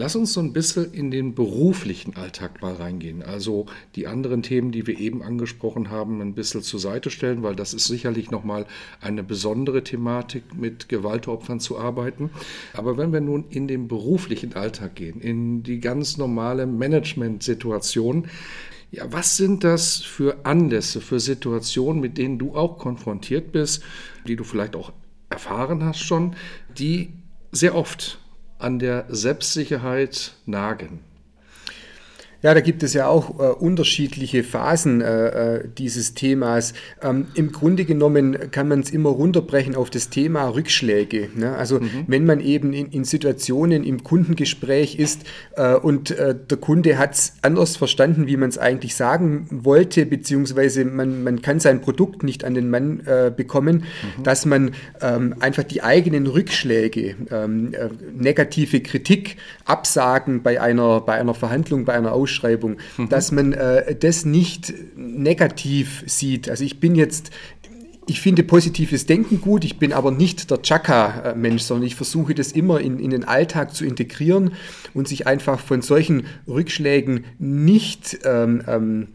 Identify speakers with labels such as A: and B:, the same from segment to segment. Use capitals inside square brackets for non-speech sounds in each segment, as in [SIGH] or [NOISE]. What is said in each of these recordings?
A: Lass uns so ein bisschen in den beruflichen Alltag mal reingehen. Also die anderen Themen, die wir eben angesprochen haben, ein bisschen zur Seite stellen, weil das ist sicherlich nochmal eine besondere Thematik, mit Gewaltopfern zu arbeiten. Aber wenn wir nun in den beruflichen Alltag gehen, in die ganz normale Management-Situation, ja, was sind das für Anlässe, für Situationen, mit denen du auch konfrontiert bist, die du vielleicht auch erfahren hast schon, die sehr oft an der Selbstsicherheit nagen.
B: Ja, da gibt es ja auch äh, unterschiedliche Phasen äh, äh, dieses Themas. Ähm, Im Grunde genommen kann man es immer runterbrechen auf das Thema Rückschläge. Ne? Also mhm. wenn man eben in, in, Situationen im Kundengespräch ist äh, und äh, der Kunde hat es anders verstanden, wie man es eigentlich sagen wollte, beziehungsweise man, man kann sein Produkt nicht an den Mann äh, bekommen, mhm. dass man ähm, einfach die eigenen Rückschläge, ähm, negative Kritik, Absagen bei einer, bei einer Verhandlung, bei einer Ausstellung, Ausschreibung, mhm. dass man äh, das nicht negativ sieht. Also ich bin jetzt ich finde positives Denken gut, ich bin aber nicht der Chaka-Mensch, sondern ich versuche das immer in, in den Alltag zu integrieren und sich einfach von solchen Rückschlägen nicht ähm, ähm,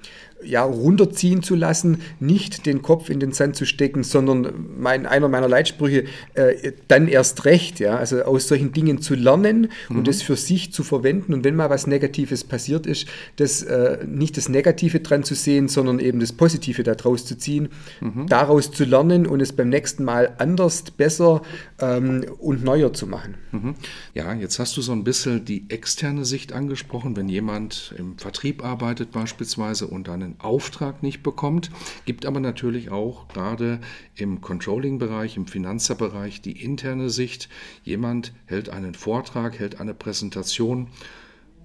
B: ja, runterziehen zu lassen, nicht den Kopf in den Sand zu stecken, sondern mein, einer meiner Leitsprüche, äh, dann erst recht, ja, also aus solchen Dingen zu lernen mhm. und das für sich zu verwenden und wenn mal was Negatives passiert ist, das äh, nicht das Negative dran zu sehen, sondern eben das Positive daraus zu ziehen, mhm. daraus zu lernen und es beim nächsten Mal anders, besser ähm, und neuer zu machen.
A: Mhm. Ja, jetzt hast du so ein bisschen die externe Sicht angesprochen, wenn jemand im Vertrieb arbeitet beispielsweise und einen Auftrag nicht bekommt. Gibt aber natürlich auch gerade im Controlling-Bereich, im Finanzerbereich die interne Sicht. Jemand hält einen Vortrag, hält eine Präsentation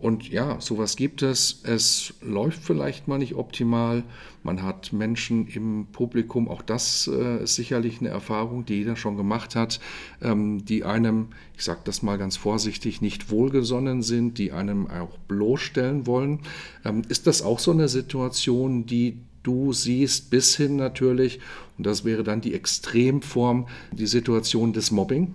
A: und ja, sowas gibt es. Es läuft vielleicht mal nicht optimal. Man hat Menschen im Publikum, auch das äh, ist sicherlich eine Erfahrung, die jeder schon gemacht hat, ähm, die einem, ich sage das mal ganz vorsichtig, nicht wohlgesonnen sind, die einem auch bloßstellen wollen. Ähm, ist das auch so eine Situation, die du siehst, bis hin natürlich, und das wäre dann die Extremform, die Situation des Mobbing?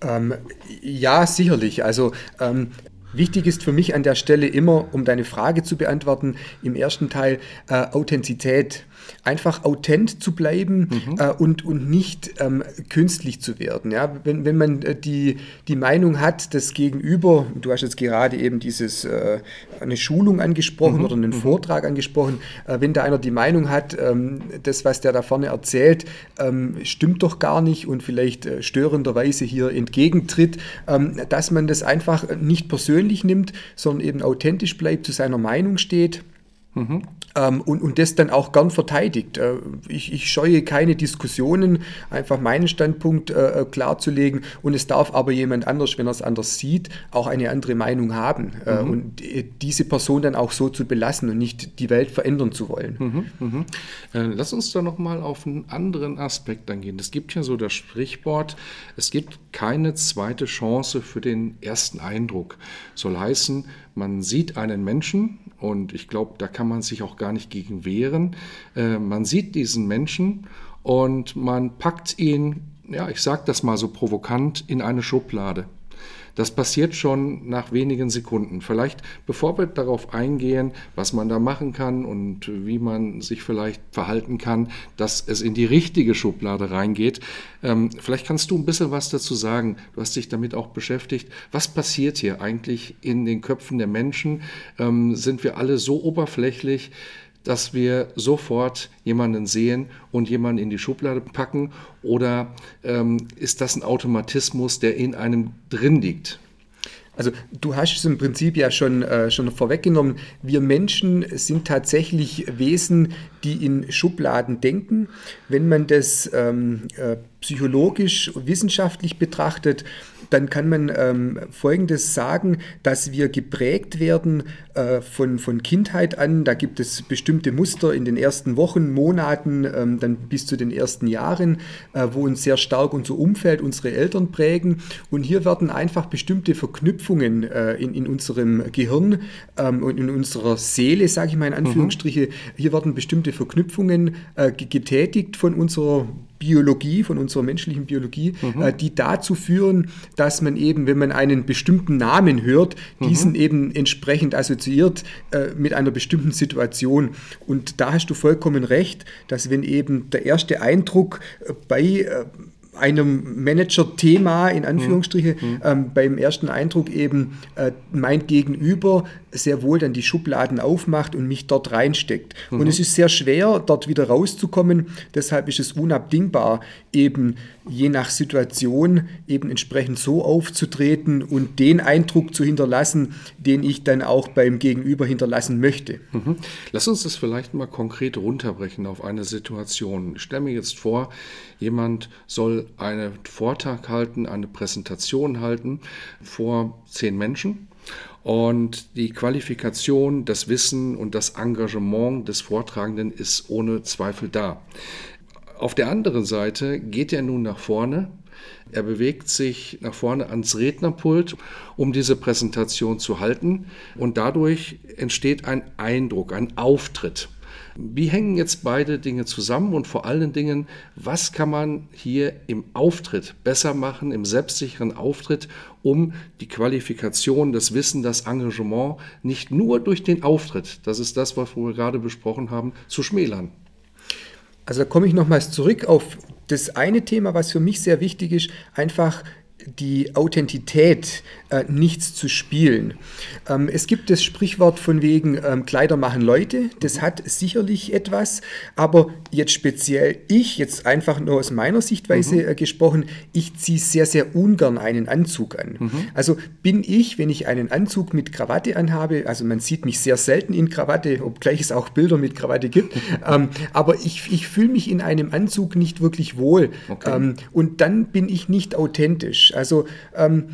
B: Ähm, ja, sicherlich. Also ähm, Wichtig ist für mich an der Stelle immer, um deine Frage zu beantworten, im ersten Teil äh, Authentizität einfach authent zu bleiben mhm. äh, und, und nicht ähm, künstlich zu werden. Ja? Wenn, wenn man äh, die, die Meinung hat, das Gegenüber, du hast jetzt gerade eben dieses, äh, eine Schulung angesprochen mhm. oder einen mhm. Vortrag angesprochen, äh, wenn da einer die Meinung hat, ähm, das, was der da vorne erzählt, ähm, stimmt doch gar nicht und vielleicht äh, störenderweise hier entgegentritt, ähm, dass man das einfach nicht persönlich nimmt, sondern eben authentisch bleibt, zu seiner Meinung steht Mhm. Ähm, und, und das dann auch gern verteidigt. Äh, ich, ich, scheue keine Diskussionen, einfach meinen Standpunkt äh, äh, klarzulegen. Und es darf aber jemand anders, wenn er es anders sieht, auch eine andere Meinung haben. Äh, mhm. und diese Person dann auch so zu belassen und nicht die Welt verändern zu wollen. Mhm,
A: mhm. Äh, lass uns da nochmal auf einen anderen Aspekt eingehen. Es gibt ja so das Sprichwort, es gibt keine zweite Chance für den ersten Eindruck. Soll heißen, man sieht einen Menschen und ich glaube, da kann man sich auch gar nicht gegen wehren. Äh, man sieht diesen Menschen und man packt ihn, ja, ich sage das mal so provokant, in eine Schublade. Das passiert schon nach wenigen Sekunden. Vielleicht, bevor wir darauf eingehen, was man da machen kann und wie man sich vielleicht verhalten kann, dass es in die richtige Schublade reingeht, ähm, vielleicht kannst du ein bisschen was dazu sagen. Du hast dich damit auch beschäftigt. Was passiert hier eigentlich in den Köpfen der Menschen? Ähm, sind wir alle so oberflächlich? Dass wir sofort jemanden sehen und jemanden in die Schublade packen? Oder ähm, ist das ein Automatismus, der in einem drin liegt?
B: Also du hast es im Prinzip ja schon, äh, schon vorweggenommen. Wir Menschen sind tatsächlich Wesen, die in Schubladen denken. Wenn man das ähm, äh, psychologisch, wissenschaftlich betrachtet, dann kann man ähm, Folgendes sagen, dass wir geprägt werden äh, von, von Kindheit an. Da gibt es bestimmte Muster in den ersten Wochen, Monaten, ähm, dann bis zu den ersten Jahren, äh, wo uns sehr stark unser Umfeld, unsere Eltern prägen. Und hier werden einfach bestimmte Verknüpfungen äh, in, in unserem Gehirn ähm, und in unserer Seele, sage ich mal in Anführungsstriche, mhm. hier werden bestimmte Verknüpfungen äh, getätigt von unserer Biologie, von unserer menschlichen Biologie, mhm. äh, die dazu führen, dass man eben, wenn man einen bestimmten Namen hört, mhm. diesen eben entsprechend assoziiert äh, mit einer bestimmten Situation. Und da hast du vollkommen recht, dass wenn eben der erste Eindruck äh, bei einem Manager-Thema in Anführungsstriche mhm. ähm, beim ersten Eindruck eben äh, mein Gegenüber sehr wohl dann die Schubladen aufmacht und mich dort reinsteckt. Mhm. Und es ist sehr schwer, dort wieder rauszukommen. Deshalb ist es unabdingbar, eben je nach Situation eben entsprechend so aufzutreten und den Eindruck zu hinterlassen, den ich dann auch beim Gegenüber hinterlassen möchte.
A: Mhm. Lass uns das vielleicht mal konkret runterbrechen auf eine Situation. Ich stelle mir jetzt vor, jemand soll einen Vortrag halten, eine Präsentation halten vor zehn Menschen. Und die Qualifikation, das Wissen und das Engagement des Vortragenden ist ohne Zweifel da. Auf der anderen Seite geht er nun nach vorne. Er bewegt sich nach vorne ans Rednerpult, um diese Präsentation zu halten. Und dadurch entsteht ein Eindruck, ein Auftritt. Wie hängen jetzt beide Dinge zusammen und vor allen Dingen, was kann man hier im Auftritt besser machen, im selbstsicheren Auftritt, um die Qualifikation, das Wissen, das Engagement nicht nur durch den Auftritt, das ist das, was wir gerade besprochen haben, zu schmälern?
B: Also da komme ich nochmals zurück auf das eine Thema, was für mich sehr wichtig ist, einfach die Authentität äh, nichts zu spielen. Ähm, es gibt das Sprichwort von wegen ähm, Kleider machen Leute, das hat sicherlich etwas, aber jetzt speziell ich, jetzt einfach nur aus meiner Sichtweise mhm. äh, gesprochen, ich ziehe sehr, sehr ungern einen Anzug an. Mhm. Also bin ich, wenn ich einen Anzug mit Krawatte anhabe, also man sieht mich sehr selten in Krawatte, obgleich es auch Bilder mit Krawatte gibt, [LAUGHS] ähm, aber ich, ich fühle mich in einem Anzug nicht wirklich wohl okay. Ähm, und dann bin ich nicht authentisch. Also ähm,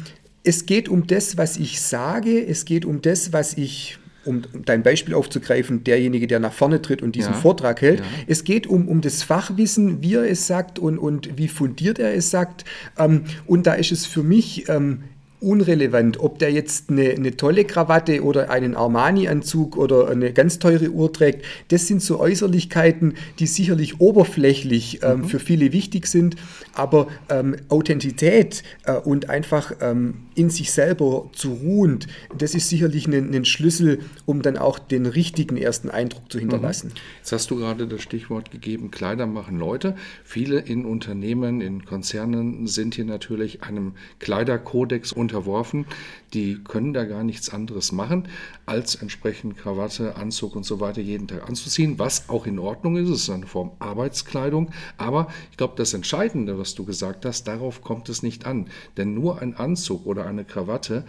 B: es geht um das, was ich sage, es geht um das, was ich um dein Beispiel aufzugreifen, derjenige, der nach vorne tritt und diesen ja, Vortrag hält. Ja. Es geht um, um das Fachwissen, wie er es sagt und, und wie fundiert er es sagt. Ähm, und da ist es für mich ähm, unrelevant, ob der jetzt eine, eine tolle Krawatte oder einen Armani-Anzug oder eine ganz teure Uhr trägt. Das sind so Äußerlichkeiten, die sicherlich oberflächlich ähm, mhm. für viele wichtig sind, aber ähm, Authentität äh, und einfach ähm, in sich selber zu ruhen, das ist sicherlich ein, ein, Schlüssel, um dann auch den richtigen ersten Eindruck zu hinterlassen. Mhm.
A: Jetzt hast du gerade das Stichwort gegeben, Kleider machen Leute. Viele in Unternehmen, in Konzernen sind hier natürlich einem Kleiderkodex unterworfen. Die können da gar nichts anderes machen, als entsprechend Krawatte, Anzug und so weiter jeden Tag anzuziehen, was auch in Ordnung ist. Es ist eine Form Arbeitskleidung. Aber ich glaube, das Entscheidende, was du gesagt hast, darauf kommt es nicht an. Denn nur ein Anzug oder eine Krawatte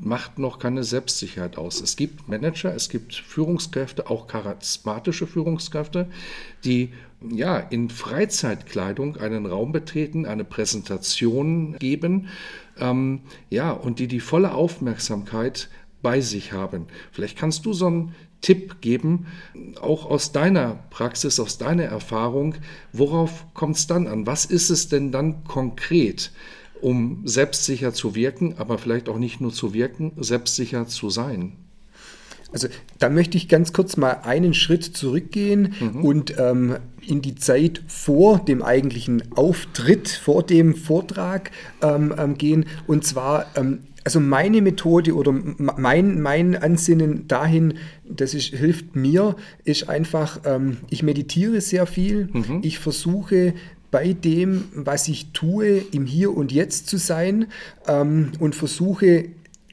A: macht noch keine Selbstsicherheit aus. Es gibt Manager, es gibt Führungskräfte, auch charismatische Führungskräfte, die ja in Freizeitkleidung einen Raum betreten, eine Präsentation geben ähm, ja, und die die volle Aufmerksamkeit bei sich haben. Vielleicht kannst du so einen Tipp geben, auch aus deiner Praxis, aus deiner Erfahrung, worauf kommt es dann an? Was ist es denn dann konkret, um selbstsicher zu wirken, aber vielleicht auch nicht nur zu wirken, selbstsicher zu sein?
B: Also da möchte ich ganz kurz mal einen Schritt zurückgehen mhm. und ähm, in die Zeit vor dem eigentlichen Auftritt, vor dem Vortrag ähm, ähm, gehen. Und zwar, ähm, also meine Methode oder mein, mein Ansinnen dahin, das ist, hilft mir, ist einfach, ähm, ich meditiere sehr viel. Mhm. Ich versuche bei dem, was ich tue, im Hier und Jetzt zu sein ähm, und versuche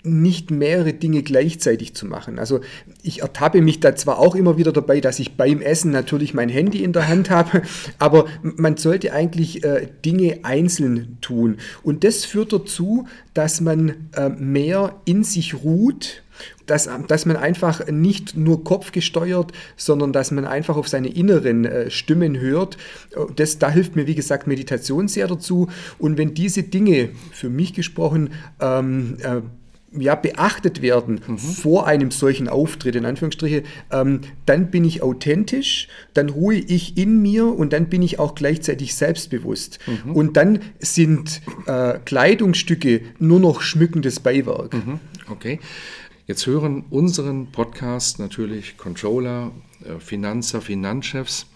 B: nicht mehrere Dinge gleichzeitig zu machen. Also ich ertappe mich da zwar auch immer wieder dabei, dass ich beim Essen natürlich mein Handy in der Hand [LAUGHS] habe, aber man sollte eigentlich äh, Dinge einzeln tun. Und das führt dazu, dass man äh, mehr in sich ruht Dass, dass man einfach nicht nur kopfgesteuert, sondern dass man einfach auf seine inneren äh, Stimmen hört. Das, da hilft mir, wie gesagt, Meditation sehr dazu. Und wenn diese Dinge, für mich gesprochen, ähm, äh, ja, beachtet werden mhm. vor einem solchen Auftritt, in Anführungsstriche, ähm, dann bin ich authentisch, dann ruhe ich in mir und dann bin ich auch gleichzeitig selbstbewusst. Mhm. Und dann sind äh, Kleidungsstücke nur noch schmückendes Beiwerk. Mhm.
A: Okay. Jetzt hören unseren Podcast natürlich Controller, äh, Finanzer, Finanzchefs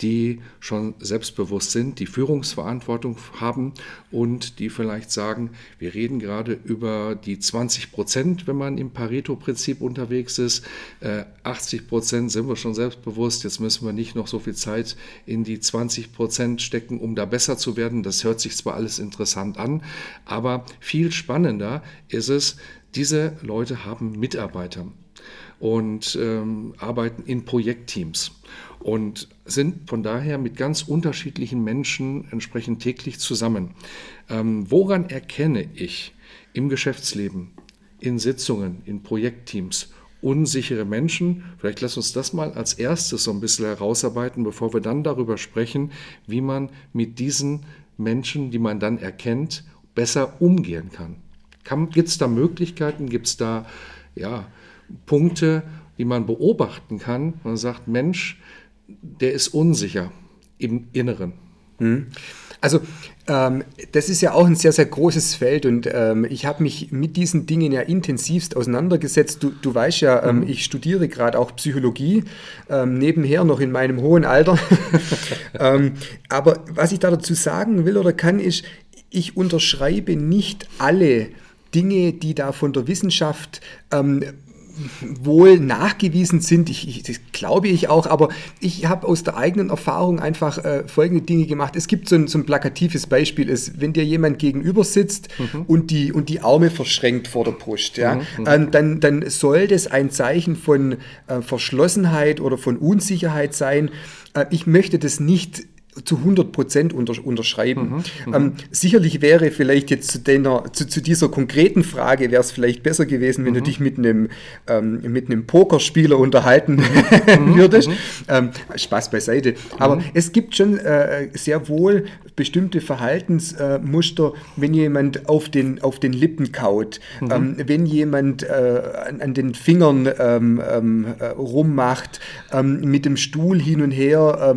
A: die schon selbstbewusst sind, die Führungsverantwortung haben und die vielleicht sagen, wir reden gerade über die 20 Prozent, wenn man im Pareto-Prinzip unterwegs ist. 80 äh, Prozent sind wir schon selbstbewusst, jetzt müssen wir nicht noch so viel Zeit in die 20 Prozent stecken, um da besser zu werden. Das hört sich zwar alles interessant an, aber viel spannender ist es, diese Leute haben Mitarbeiter und ähm, arbeiten in Projektteams und sind von daher mit ganz unterschiedlichen Menschen entsprechend täglich zusammen. Ähm, woran erkenne ich im Geschäftsleben, in Sitzungen, in Projektteams unsichere Menschen? Vielleicht lass uns das mal als erstes so ein bisschen herausarbeiten, bevor wir dann darüber sprechen, wie man mit diesen Menschen, die man dann erkennt, besser umgehen kann. kann Gibt es da Möglichkeiten? Gibt es da ja, Punkte, die man beobachten kann? Man sagt, Mensch, der ist unsicher im Inneren.
B: Hm. Also ähm, das ist ja auch ein sehr, sehr großes Feld und ähm, ich habe mich mit diesen Dingen ja intensivst auseinandergesetzt. Du, du weißt ja, ähm, mhm. ich studiere gerade auch Psychologie, ähm, nebenher noch in meinem hohen Alter. [LAUGHS] Ähm, aber was ich da dazu sagen will oder kann, ist, ich unterschreibe nicht alle Dinge, die da von der Wissenschaft ähm, wohl nachgewiesen sind. Ich, ich, das glaube ich auch, aber ich habe aus der eigenen Erfahrung einfach äh, folgende Dinge gemacht. Es gibt so ein, so ein plakatives Beispiel, ist, wenn dir jemand gegenüber sitzt mhm. und, die, und die Arme verschränkt vor der Brust, ja, mhm. mhm. ähm, dann, dann soll das ein Zeichen von äh, Verschlossenheit oder von Unsicherheit sein. Äh, ich möchte das nicht zu 100 Prozent unterschreiben. Mhm, mhm, ähm, sicherlich wäre vielleicht jetzt zu, deiner, zu, zu dieser konkreten Frage, wäre es vielleicht besser gewesen, wenn mhm. du dich mit einem, ähm, mit einem Pokerspieler unterhalten [LAUGHS] mhm, würdest. Mhm. Ähm, Spaß beiseite. Aber es gibt schon äh, sehr wohl bestimmte Verhaltensmuster, wenn jemand auf den, auf den Lippen kaut, ähm, wenn jemand äh, an, an, den Fingern ähm, ähm, äh, rummacht, mit dem Stuhl hin und her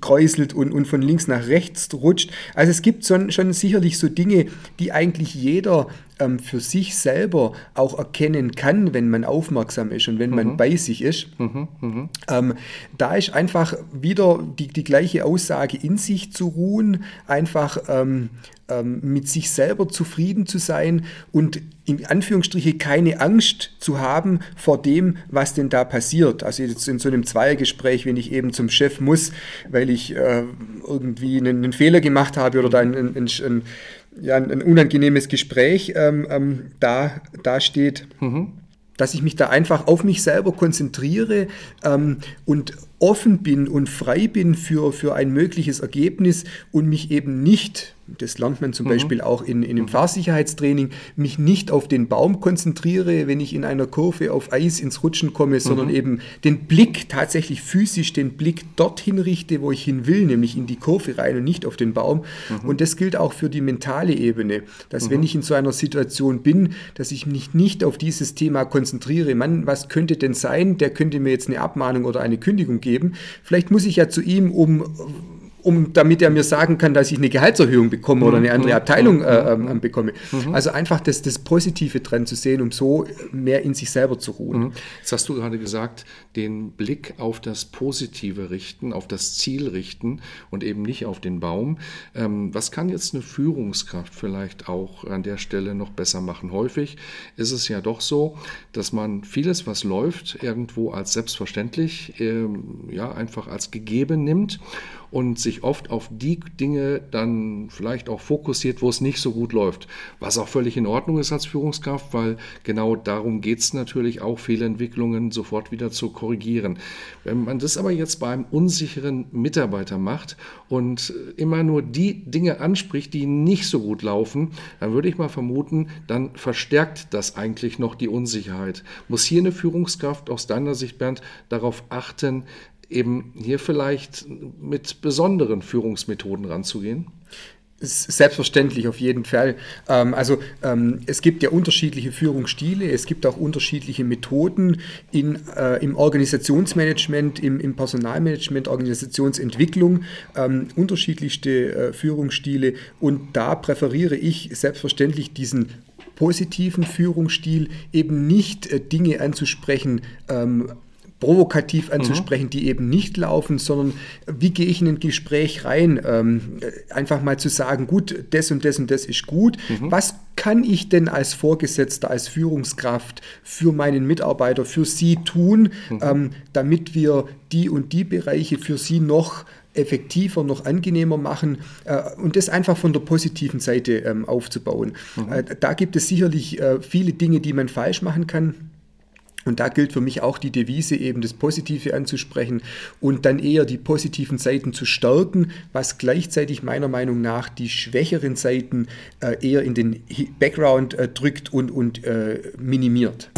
B: kräuselt und, und und von links nach rechts rutscht. Also es gibt schon, schon sicherlich so Dinge, die eigentlich jeder ähm, für sich selber auch erkennen kann, wenn man aufmerksam ist und wenn man mhm. bei sich ist. Mhm, mh. ähm, da ist einfach wieder die, die gleiche Aussage in sich zu ruhen, einfach ähm, ähm, mit sich selber zufrieden zu sein und in Anführungsstriche keine Angst zu haben vor dem, was denn da passiert. Also jetzt in so einem Zweiergespräch, wenn ich eben zum Chef muss, weil ich äh, irgendwie einen, einen, Fehler gemacht habe oder da ein, ein, ein, ja, ein unangenehmes Gespräch ähm, ähm, da, da steht. Mhm dass ich mich da einfach auf mich selber konzentriere ähm, und offen bin und frei bin für, für ein mögliches Ergebnis und mich eben nicht das lernt man zum mhm. Beispiel auch in, in einem mhm. Fahrsicherheitstraining, mich nicht auf den Baum konzentriere, wenn ich in einer Kurve auf Eis ins Rutschen komme, sondern mhm. eben den Blick, tatsächlich physisch den Blick dorthin richte, wo ich hin will, nämlich in die Kurve rein und nicht auf den Baum. Mhm. Und das gilt auch für die mentale Ebene, dass wenn mhm. ich in so einer Situation bin, dass ich mich nicht auf dieses Thema konzentriere, Mann, was könnte denn sein, der könnte mir jetzt eine Abmahnung oder eine Kündigung geben. Vielleicht muss ich ja zu ihm, um um, damit er mir sagen kann, dass ich eine Gehaltserhöhung bekomme oder eine andere mhm. Abteilung mhm. äh, äh, bekomme. Mhm. Also einfach das, das Positive dran zu sehen, um so mehr in sich selber zu ruhen.
A: Jetzt hast du gerade gesagt, den Blick auf das Positive richten, auf das Ziel richten und eben nicht auf den Baum. Ähm, was kann jetzt eine Führungskraft vielleicht auch an der Stelle noch besser machen? Häufig ist es ja doch so, dass man vieles, was läuft, irgendwo als selbstverständlich, ähm, ja, einfach als gegeben nimmt und sich oft auf die Dinge dann vielleicht auch fokussiert, wo es nicht so gut läuft. Was auch völlig in Ordnung ist als Führungskraft, weil genau darum geht es natürlich auch, Fehlentwicklungen sofort wieder zu korrigieren. Wenn man das aber jetzt bei einem unsicheren Mitarbeiter macht und immer nur die Dinge anspricht, die nicht so gut laufen, dann würde ich mal vermuten, dann verstärkt das eigentlich noch die Unsicherheit. Muss hier eine Führungskraft aus deiner Sicht, Bernd, darauf achten, eben hier vielleicht mit besonderen Führungsmethoden ranzugehen?
B: Selbstverständlich, auf jeden Fall. Ähm, also ähm, es gibt ja unterschiedliche Führungsstile, es gibt auch unterschiedliche Methoden in, äh, im Organisationsmanagement, im, im Personalmanagement, Organisationsentwicklung, ähm, unterschiedlichste äh, Führungsstile und da präferiere ich selbstverständlich diesen positiven Führungsstil, eben nicht äh, Dinge anzusprechen, provokativ anzusprechen, mhm. die eben nicht laufen, sondern wie gehe ich in ein Gespräch rein? Ähm, einfach mal zu sagen, gut, das und das und das ist gut. Mhm. Was kann ich denn als Vorgesetzter, als Führungskraft für meinen Mitarbeiter, für Sie tun, mhm. ähm, damit wir die und die Bereiche für Sie noch effektiver, noch angenehmer machen äh, und das einfach von der positiven Seite ähm, aufzubauen. Mhm. Äh, da gibt es sicherlich äh, viele Dinge, die man falsch machen kann. Und da gilt für mich auch die Devise, eben das Positive anzusprechen und dann eher die positiven Seiten zu stärken, was gleichzeitig meiner Meinung nach die schwächeren Seiten äh, eher in den Background äh, drückt und, und äh, minimiert.